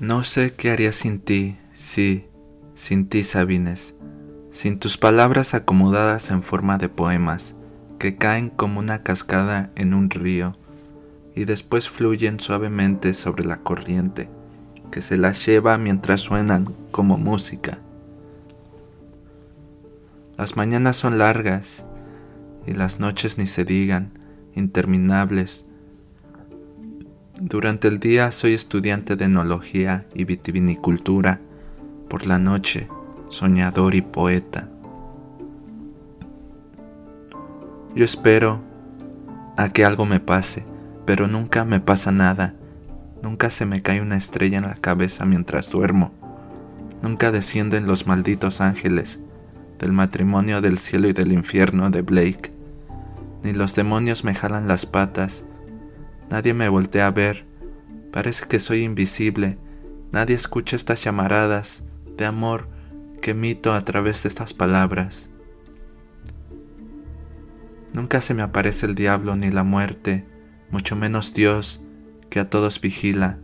No sé qué haría sin ti, sí, sin ti, Sabines, sin tus palabras acomodadas en forma de poemas, que caen como una cascada en un río y después fluyen suavemente sobre la corriente, que se las lleva mientras suenan como música. Las mañanas son largas y las noches ni se digan, interminables, durante el día soy estudiante de enología y vitivinicultura, por la noche soñador y poeta. Yo espero a que algo me pase, pero nunca me pasa nada, nunca se me cae una estrella en la cabeza mientras duermo, nunca descienden los malditos ángeles del matrimonio del cielo y del infierno de Blake, ni los demonios me jalan las patas, Nadie me voltea a ver. Parece que soy invisible. Nadie escucha estas llamaradas de amor que emito a través de estas palabras. Nunca se me aparece el diablo ni la muerte, mucho menos Dios, que a todos vigila,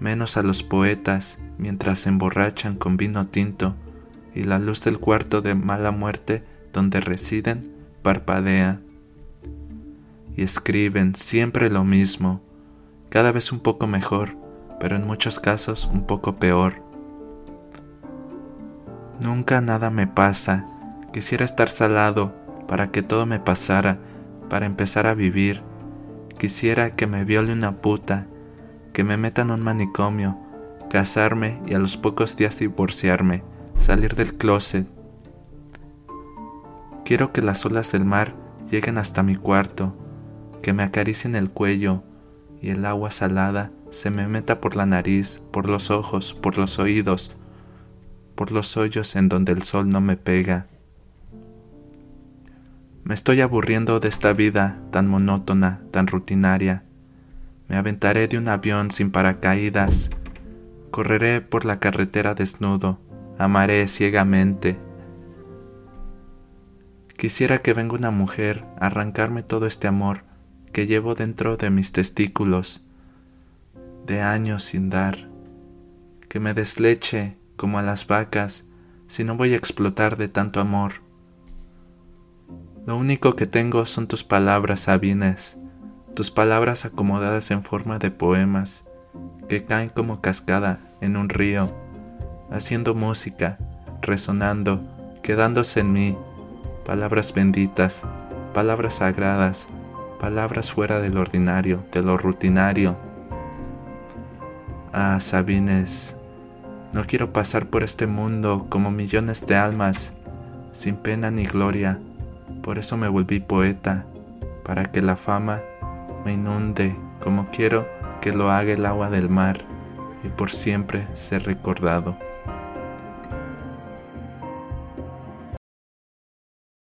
menos a los poetas mientras se emborrachan con vino tinto y la luz del cuarto de mala muerte donde residen parpadea y escriben siempre lo mismo, cada vez un poco mejor, pero en muchos casos un poco peor. Nunca nada me pasa, quisiera estar salado para que todo me pasara, para empezar a vivir. Quisiera que me viole una puta, que me metan en un manicomio, casarme y a los pocos días divorciarme, salir del closet. Quiero que las olas del mar lleguen hasta mi cuarto, que me acaricien el cuello y el agua salada se me meta por la nariz, por los ojos, por los oídos, por los hoyos en donde el sol no me pega. Me estoy aburriendo de esta vida tan monótona, tan rutinaria. Me aventaré de un avión sin paracaídas. Correré por la carretera desnudo. Amaré ciegamente. Quisiera que venga una mujer a arrancarme todo este amor que llevo dentro de mis testículos de años sin dar, que me desleche como a las vacas si no voy a explotar de tanto amor. Lo único que tengo son tus palabras, Sabines, tus palabras acomodadas en forma de poemas que caen como cascada en un río, haciendo música, resonando, quedándose en mí, palabras benditas, palabras sagradas, palabras fuera del ordinario, de lo rutinario. Ah, Sabines, no quiero pasar por este mundo como millones de almas, sin pena ni gloria. Por eso me volví poeta, para que la fama me inunde como quiero que lo haga el agua del mar y por siempre ser recordado.